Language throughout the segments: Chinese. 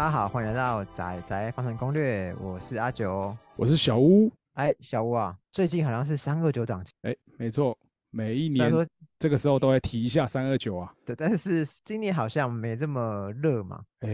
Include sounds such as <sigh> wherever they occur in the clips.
大家好，欢迎来到仔仔方程攻略，我是阿九。我是小屋。哎，小屋啊，最近好像是三二九档期，哎，没错，每一年这个时候都会提一下三二九啊。对，但是今年好像没这么热嘛。哎，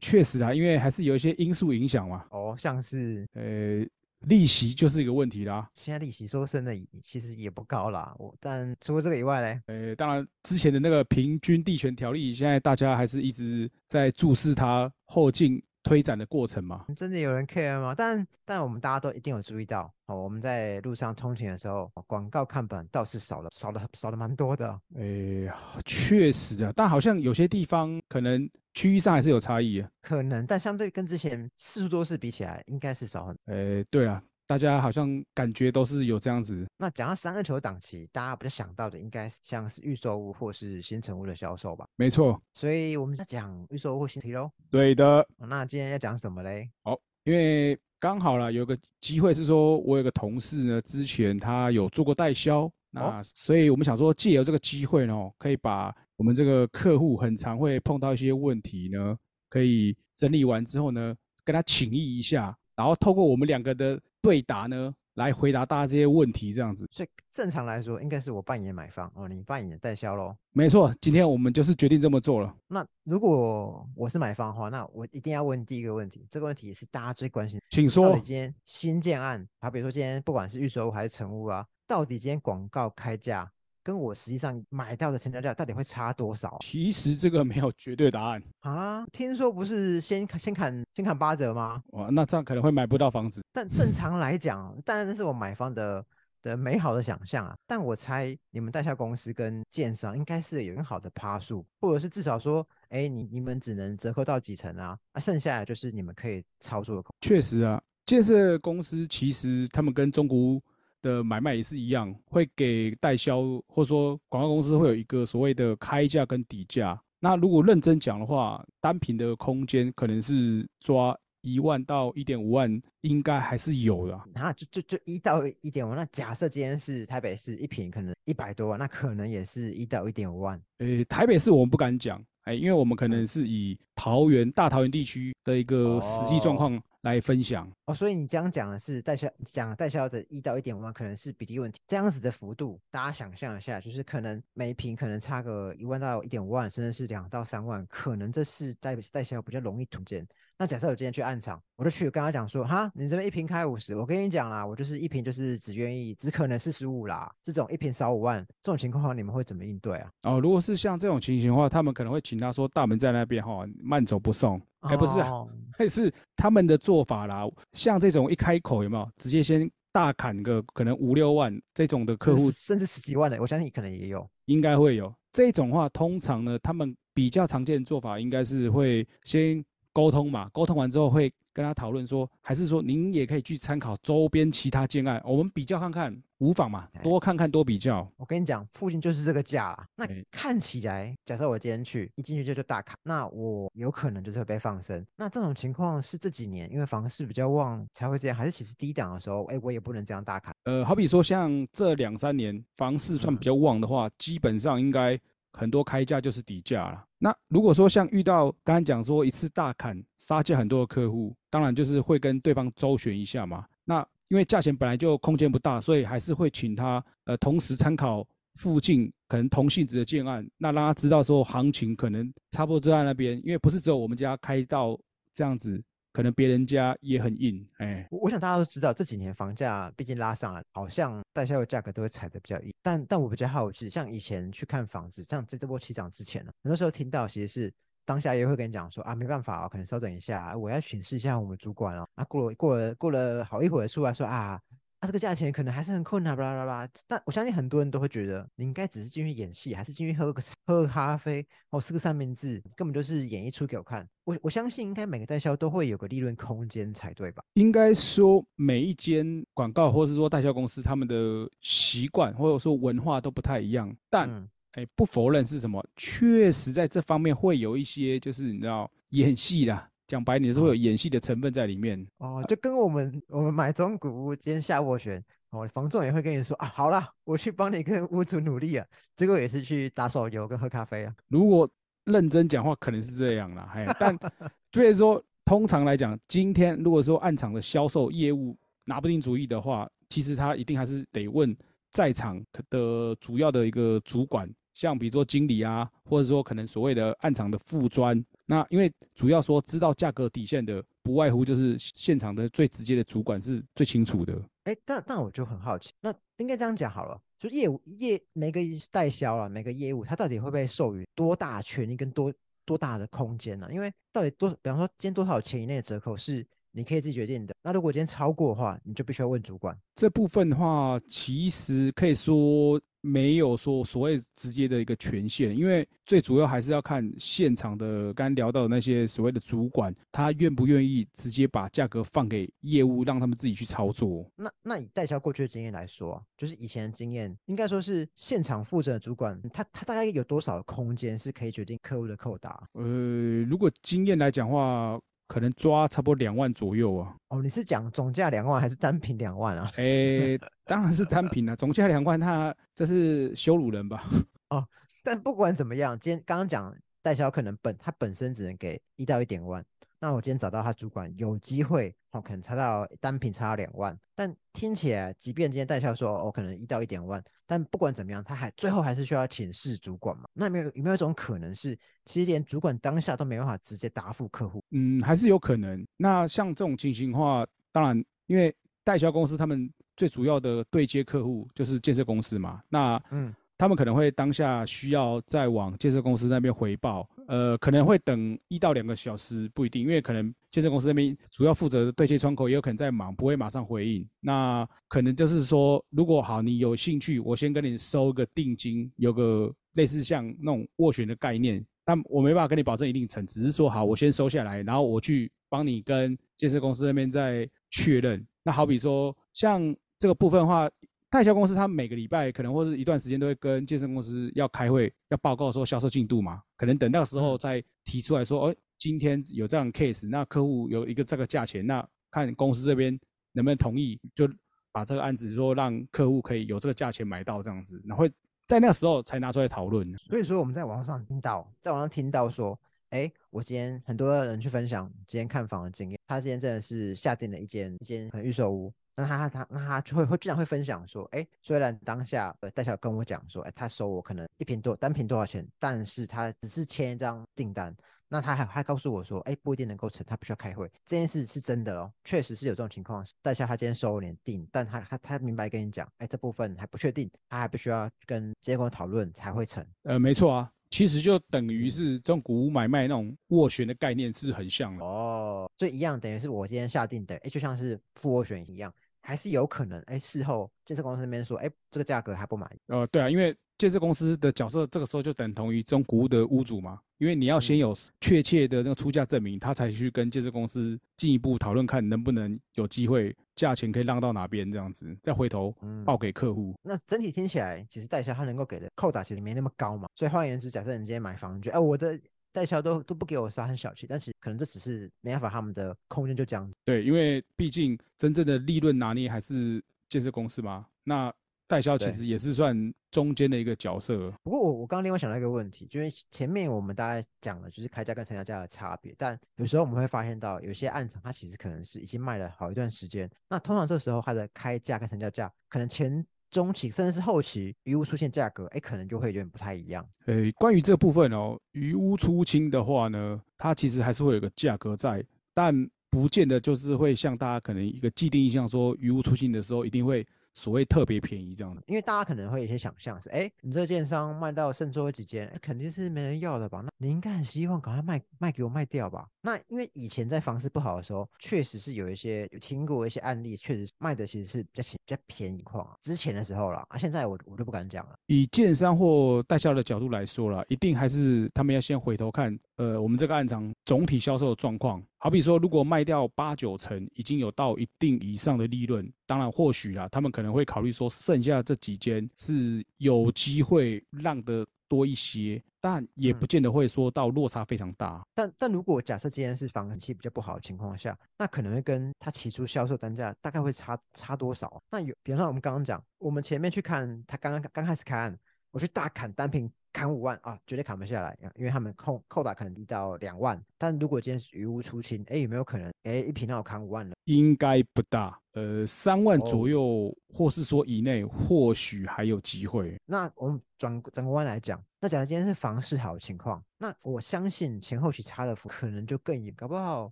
确实啊，因为还是有一些因素影响嘛。哦，像是呃，利息就是一个问题啦。现在利息说真的其实也不高啦。我但除了这个以外嘞，呃，当然之前的那个平均地权条例，现在大家还是一直在注视它后进推展的过程嘛。真的有人 care 吗？但但我们大家都一定有注意到哦，我们在路上通勤的时候，哦广告看板倒是少了，少了少了蛮多的。诶，确实啊，但好像有些地方可能区域上还是有差异啊。可能，但相对跟之前四十多次比起来，应该是少很。诶，对啊，大家好像感觉都是有这样子。那讲到三个球档期，大家比较想到的应该是像是预售屋或是新成屋的销售吧。没错，所以我们在讲预售屋或新提喽。对的。哦那今天要讲什么嘞？好，因为刚好啦，有个机会是说，我有个同事呢，之前他有做过代销，那所以我们想说，借由这个机会呢，可以把我们这个客户很常会碰到一些问题呢，可以整理完之后呢，跟他请益一下，然后透过我们两个的对答呢，来回答大家这些问题，这样子。所以正常来说，应该是我扮演买方哦，你扮演代销喽。没错，今天我们就是决定这么做了。那如果我是买方的话，那我一定要问第一个问题，这个问题也是大家最关心的。请说底。今天新建案，好比如说今天不管是预售屋还是成屋啊，到底今天广告开价跟我实际上买到的成交价到底会差多少其实这个没有绝对答案啊？听说不是先砍先砍先砍八折吗？哇，那这样可能会买不到房子。但正常来讲，当然这是我买房的的美好的想象啊。但我猜你们代销公司跟建商应该是有很好的趴数，或者是至少说，哎，你你们只能折扣到几成啊？啊，剩下的就是你们可以操作的空。确实啊，建设公司其实他们跟中古屋的买卖也是一样，会给代销或者说广告公司会有一个所谓的开价跟底价。那如果认真讲的话，单品的空间可能是抓一万到一点五万，应该还是有的啊。啊，就就就一到一点五，那假设今天是台北市一平可能一百多万，那可能也是一到一点五万。诶，台北市我们不敢讲，哎，因为我们可能是以桃园大桃园地区的一个实际状况来分享。哦，所以你这样讲的是代销讲代销的一到一点五万，可能是比例问题。这样子的幅度，大家想象一下，就是可能每一平可能差个一万到一点五万，甚至是两到三万，可能这是代代销比较容易突见。那假设我今天去暗场，我就去跟他讲说，哈，你这边一瓶开五十，我跟你讲啦，我就是一瓶就是只愿意，只可能四十五啦。这种一瓶少五万，这种情况的话，你们会怎么应对啊？哦，如果是像这种情形的话，他们可能会请他说大门在那边哈，慢走不送。哎，不是啊，哦 <laughs> 还是他们的做法啦。像这种一开口有没有直接先大砍个可能五六万这种的客户甚至十几万的，我相信可能也有。应该会有这种话，通常呢，他们比较常见的做法应该是会先沟通嘛，沟通完之后会跟他讨论说，还是说您也可以去参考周边其他建案，我们比较看看，无妨嘛，哎多看看多比较。我跟你讲，附近就是这个价啦。那哎看起来，假设我今天去，一进去就就大卡，那我有可能就是会被放生。那这种情况是这几年因为房市比较旺才会这样，还是其实低档的时候，哎，我也不能这样大卡？呃，好比说像这两三年房市算比较旺的话，基本上应该很多开价就是底价了。那如果说像遇到刚刚讲说一次大砍杀价很多的客户，当然就是会跟对方周旋一下嘛。那因为价钱本来就空间不大，所以还是会请他呃同时参考附近可能同性质的建案，那让他知道说行情可能差不多就在那边，因为不是只有我们家开到这样子，可能别人家也很硬，哎。我想大家都知道，这几年房价毕竟拉上来，好像代销的价格都会踩得比较硬。但但我比较好奇，像以前去看房子，像在这波起涨之前呢，很多时候听到其实是当下也会跟你讲说啊，没办法哦，可能稍等一下，我要巡视一下我们主管哦。啊，过了过了过了好一会儿出来说啊。啊，这个价钱可能还是很困难，巴拉巴拉。但我相信很多人都会觉得，你应该只是进去演戏，还是进去喝个喝个咖啡，哦，吃个三明治，根本就是演一出给我看。我我相信应该每个代销都会有个利润空间才对吧？应该说每一间广告或是说代销公司，他们的习惯或者说文化都不太一样。但嗯哎、不否认是什么，确实在这方面会有一些，就是你知道演戏啦。讲白你是会有演戏的成分在里面。哦，就跟我们我们买中古屋，今天下斡旋，哦，房仲也会跟你说啊，好啦，我去帮你跟屋主努力啊，结果也是去打手游跟喝咖啡啊。如果认真讲话可能是这样啦，哎，但 <laughs> 所以说通常来讲，今天如果说暗场的销售业务拿不定主意的话，其实他一定还是得问在场的主要的一个主管，像比如说经理啊，或者说可能所谓的暗场的副专。那因为主要说知道价格底线的，不外乎就是现场的最直接的主管是最清楚的。哎，但但我就很好奇，那应该这样讲好了，就业务业每个代销啊，每个业务，他到底会被授予多大权利跟多多大的空间呢？因为到底多，比方说今天多少钱以内的折扣是你可以自己决定的，那如果今天超过的话，你就必须要问主管。这部分的话，其实可以说。没有说所谓直接的一个权限，因为最主要还是要看现场的刚聊到的那些所谓的主管，他愿不愿意直接把价格放给业务，让他们自己去操作。那那以代销过去的经验来说，就是以前的经验，应该说是现场负责的主管，他他大概有多少空间是可以决定客户的扣打？呃，如果经验来讲话。可能抓差不多两万左右啊。哦，你是讲总价两万还是单品两万啊？哎，当然是单品了，<laughs> 总价两万，他这是羞辱人吧？哦，但不管怎么样，今天刚刚讲代销可能本他本身只能给一到一点万。那我今天找到他主管，有机会哦，可能差到单品差到两万，但听起来，即便今天代销说，哦，可能一到一点万，但不管怎么样，他还最后还是需要请示主管嘛？那有没有有没有一种可能是，其实连主管当下都没办法直接答复客户？嗯，还是有可能。那像这种情形的话，当然，因为代销公司他们最主要的对接客户就是建设公司嘛，那嗯。他们可能会当下需要再往建设公司那边回报，呃，可能会等一到两个小时，不一定，因为可能建设公司那边主要负责对接窗口也有可能在忙，不会马上回应。那可能就是说，如果好，你有兴趣，我先跟你收个定金，有个类似像那种斡旋的概念，但我没办法跟你保证一定成，只是说好，我先收下来，然后我去帮你跟建设公司那边再确认。那好比说，像这个部分的话。代销公司，他每个礼拜可能或者一段时间都会跟健身公司要开会，要报告说销售进度嘛。可能等到时候再提出来说，哦，今天有这样 case，那客户有一个这个价钱，那看公司这边能不能同意，就把这个案子说让客户可以有这个价钱买到这样子，然后在那个时候才拿出来讨论。所以说我们在网上听到，在网上听到说，哎，我今天很多人去分享今天看房的经验，他今天真的是下定了一间一间可能预售屋。那他他那他就会会经常会分享说，哎，虽然当下呃代销跟我讲说，哎，他收我可能一瓶多单瓶多少钱，但是他只是签一张订单，那他还还告诉我说，哎，不一定能够成，他必须要开会，这件事是真的哦，确实是有这种情况，代销他今天收了你订，但他他他明白跟你讲，哎，这部分还不确定，他还必须要跟监管讨论才会成。呃，没错啊。其实就等于是这种股屋买卖那种斡旋的概念是很像的哦，所以一样等于是我今天下定的，哎，就像是付斡旋一样，还是有可能，哎，事后建设公司那边说，哎，这个价格还不满意。呃，对啊，因为。建设公司的角色，这个时候就等同于中古屋的屋主嘛，因为你要先有确切的那个出价证明，他才去跟建设公司进一步讨论，看能不能有机会价钱可以让到哪边这样子，再回头报给客户。那整体听起来，其实代销他能够给的扣打其实没那么高嘛。所以换言之，假设你今天买房，你觉得哎，我的代销都都不给我杀，很小气，但是可能这只是没办法，他们的空间就这样。对，因为毕竟真正的利润拿捏还是建设公司嘛。那代销其实也是算中间的一个角色。不过我我刚刚另外想到一个问题，就是前面我们大概讲了就是开价跟成交价的差别，但有时候我们会发现到有些暗场它其实可能是已经卖了好一段时间，那通常这时候它的开价跟成交价可能前中期甚至是后期余屋出现价格，哎，可能就会有点不太一样。诶，关于这部分哦，余屋出清的话呢，它其实还是会有个价格在，但不见得就是会像大家可能一个既定印象说余屋出清的时候一定会。所谓特别便宜这样的，因为大家可能会有一些想象是，哎，你这个建商卖到剩最后几间，肯定是没人要的吧？那你应该很希望赶快卖卖给我卖掉吧？那因为以前在房市不好的时候，确实是有一些有听过一些案例，确实卖的其实是比较比较便宜况。之前的时候了，啊，现在我我就不敢讲了。以建商或代销的角度来说了，一定还是他们要先回头看，呃，我们这个案场总体销售的状况。好比说，如果卖掉八九成，已经有到一定以上的利润，当然或许啊，他们可能会考虑说，剩下这几间是有机会让的多一些，但也不见得会说到落差非常大。但但如果假设今天是房期比较不好的情况下，那可能会跟他起初销售单价大概会差差多少？那有，比方说我们刚刚讲，我们前面去看他刚刚刚开始开案，我去大砍单品砍五万啊，绝对砍不下来，因为他们扣扣打可能低到两万。但如果今天是余屋出清，哎，有没有可能？哎，一瓶要砍五万了？应该不大，呃，三万左右，或是说以内，或许还有机会。那我们转转个弯来讲，那假如今天是房市好的情况，那我相信前后期差的幅可能就更远，搞不好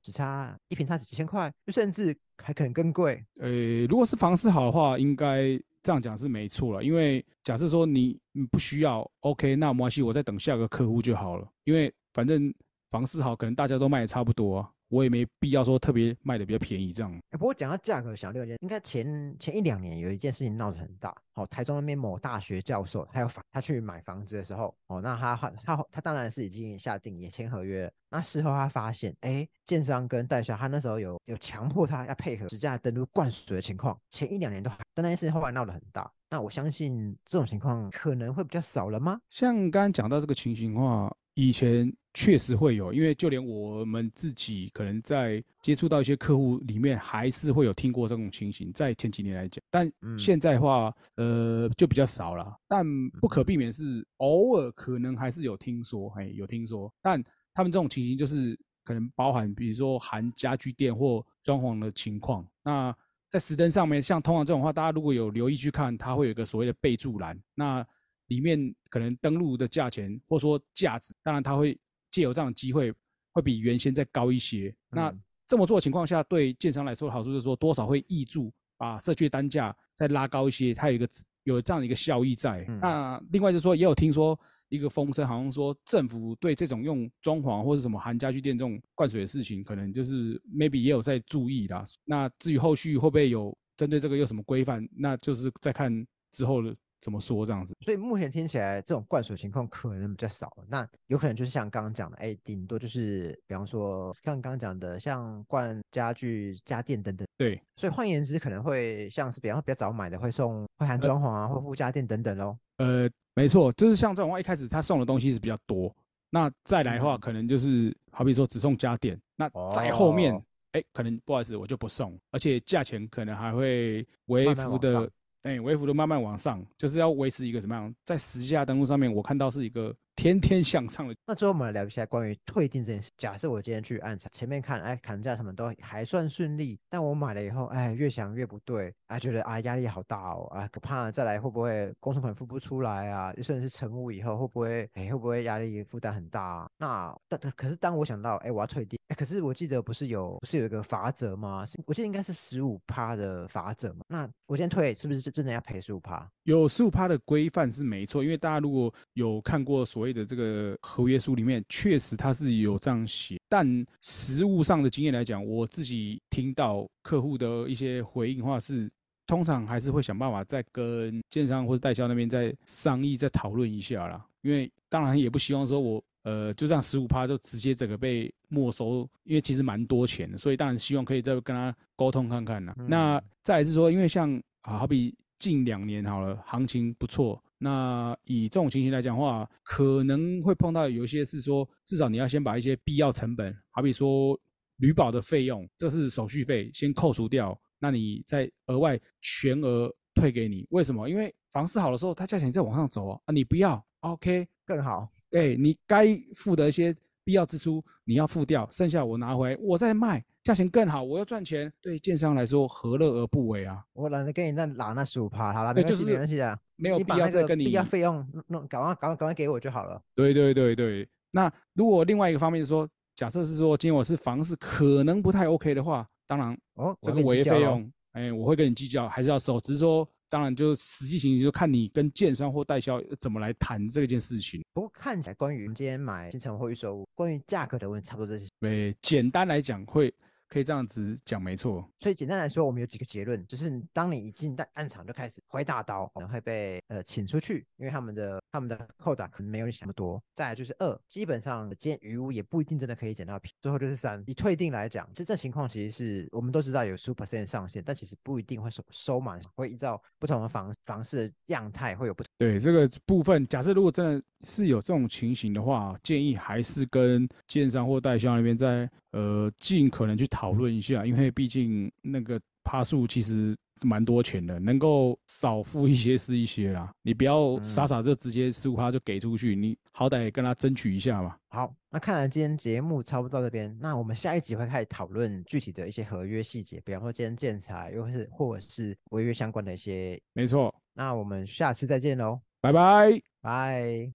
只差一瓶差几千块，就甚至还可能更贵。呃，如果是房市好的话，应该这样讲是没错了。因为假设说你不需要，OK，那没关系，我再等下个客户就好了。因为反正房市好，可能大家都卖的差不多。我也没必要说特别卖的比较便宜这样。不过讲到价格，小六件，应该前前一两年有一件事情闹得很大。哦，台中那边某大学教授，他有房，他去买房子的时候，哦，那他他他他当然是已经下定也签合约。那事后他发现，哎，建商跟代销他那时候有有强迫他要配合实价登录灌水的情况。前一两年都还，但那件事情后来闹得很大。那我相信这种情况可能会比较少了吗？像刚刚讲到这个情形的话，以前。确实会有，因为就连我们自己可能在接触到一些客户里面，还是会有听过这种情形。在前几年来讲，但现在的话，呃，就比较少了。但不可避免是偶尔可能还是有听说，哎，有听说。但他们这种情形就是可能包含，比如说含家具店或装潢的情况。那在实登上面，像通常这种话，大家如果有留意去看，它会有一个所谓的备注栏，那里面可能登录的价钱或者说价值，当然它会。借由这样的机会，会比原先再高一些。那这么做的情况下，对建商来说的好处就是说，多少会挹注把社区单价再拉高一些，它有一个有这样的一个效益在。那另外就是说，也有听说一个风声，好像说政府对这种用装潢或者什么含家具店这种灌水的事情，可能就是 maybe 也有在注意啦。那至于后续会不会有针对这个有什么规范，那就是再看之后的。怎么说这样子？所以目前听起来，这种灌水情况可能比较少。那有可能就是像刚刚讲的，哎，顶多就是比方说像刚刚讲的，像灌家具、家电等等。对，所以换言之，可能会像是比方说比较早买的，会送会含装潢啊，或附家电等等喽。呃，没错，就是像这种话，一开始他送的东西是比较多。那再来的话，可能就是好比说只送家电。那在后面，哎，可能不好意思，我就不送，而且价钱可能还会微幅的。哎，微幅都慢慢往上，就是要维持一个什么样？在实价登录上面，我看到是一个。天天向上的。那最后我们来聊一下关于退订这件事。假设我今天去暗场，前面看，哎，砍价什么都还算顺利，但我买了以后，哎，越想越不对，哎，觉得啊压力好大哦，啊，可怕再来会不会工程款付不出来啊？甚至是成屋以后会不会，哎，会不会压力负担很大？啊？那但可是当我想到，哎，我要退订，哎，可是我记得不是有不是有一个罚则吗？我记得应该是十五趴的罚则嘛。那我先退，是不是就真的要赔十五趴？有十五趴的规范是没错，因为大家如果有看过所谓。的这个合约书里面确实他是有这样写，但实物上的经验来讲，我自己听到客户的一些回应的话是，通常还是会想办法再跟建商或者代销那边再商议、再讨论一下啦。因为当然也不希望说我呃就这样十五趴就直接整个被没收，因为其实蛮多钱的，所以当然希望可以再跟他沟通看看啦。那再是说，因为像啊好比近两年好了，行情不错。那以这种情形来讲话，可能会碰到有一些是说，至少你要先把一些必要成本，好比说旅保的费用，这是手续费，先扣除掉，那你再额外全额退给你。为什么？因为房市好的时候，它价钱在往上走啊，啊你不要，OK，更好。哎，你该付的一些必要支出你要付掉，剩下我拿回，我再卖。价钱更好，我要赚钱，对建商来说何乐而不为啊？我懒得跟你那拿那十五趴，好了，没关系，没关系啊，没有必要再跟你必要费用弄，赶快赶快赶快给我就好了。对对对对，那如果另外一个方面是说，假设是说今天我是房市可能不太 OK 的话，当然哦，这个违约费用，哎，我会跟你计较，还是要收，只是说。当然，就实际情形就看你跟建商或代销怎么来谈这件事情。不过看起来，关于今天买新城或预售，关于价格的问题，差不多这些。对，简单来讲会。可以这样子讲，没错。所以简单来说，我们有几个结论，就是当你一进到暗场就开始挥大刀，可能会被呃请出去，因为他们的他们的扣打可能没有你想的多。再来就是二，基本上今天余屋也不一定真的可以捡到皮。最后就是三，以退定来讲，其实这情况其实是我们都知道有 supercent 上限，但其实不一定会收收满，会依照不同的房房市的样态会有不同。对这个部分，假设如果真的是有这种情形的话，建议还是跟建商或代销那边再呃尽可能去讨。讨论一下，因为毕竟那个趴数其实蛮多钱的，能够少付一些是一些啦。你不要傻傻就直接十五趴就给出去，你好歹也跟他争取一下嘛。好，那看来今天节目差不多到这边，那我们下一集会开始讨论具体的一些合约细节，比方说今天建材，又是或者是违约相关的一些。没错，那我们下次再见喽，拜拜。拜。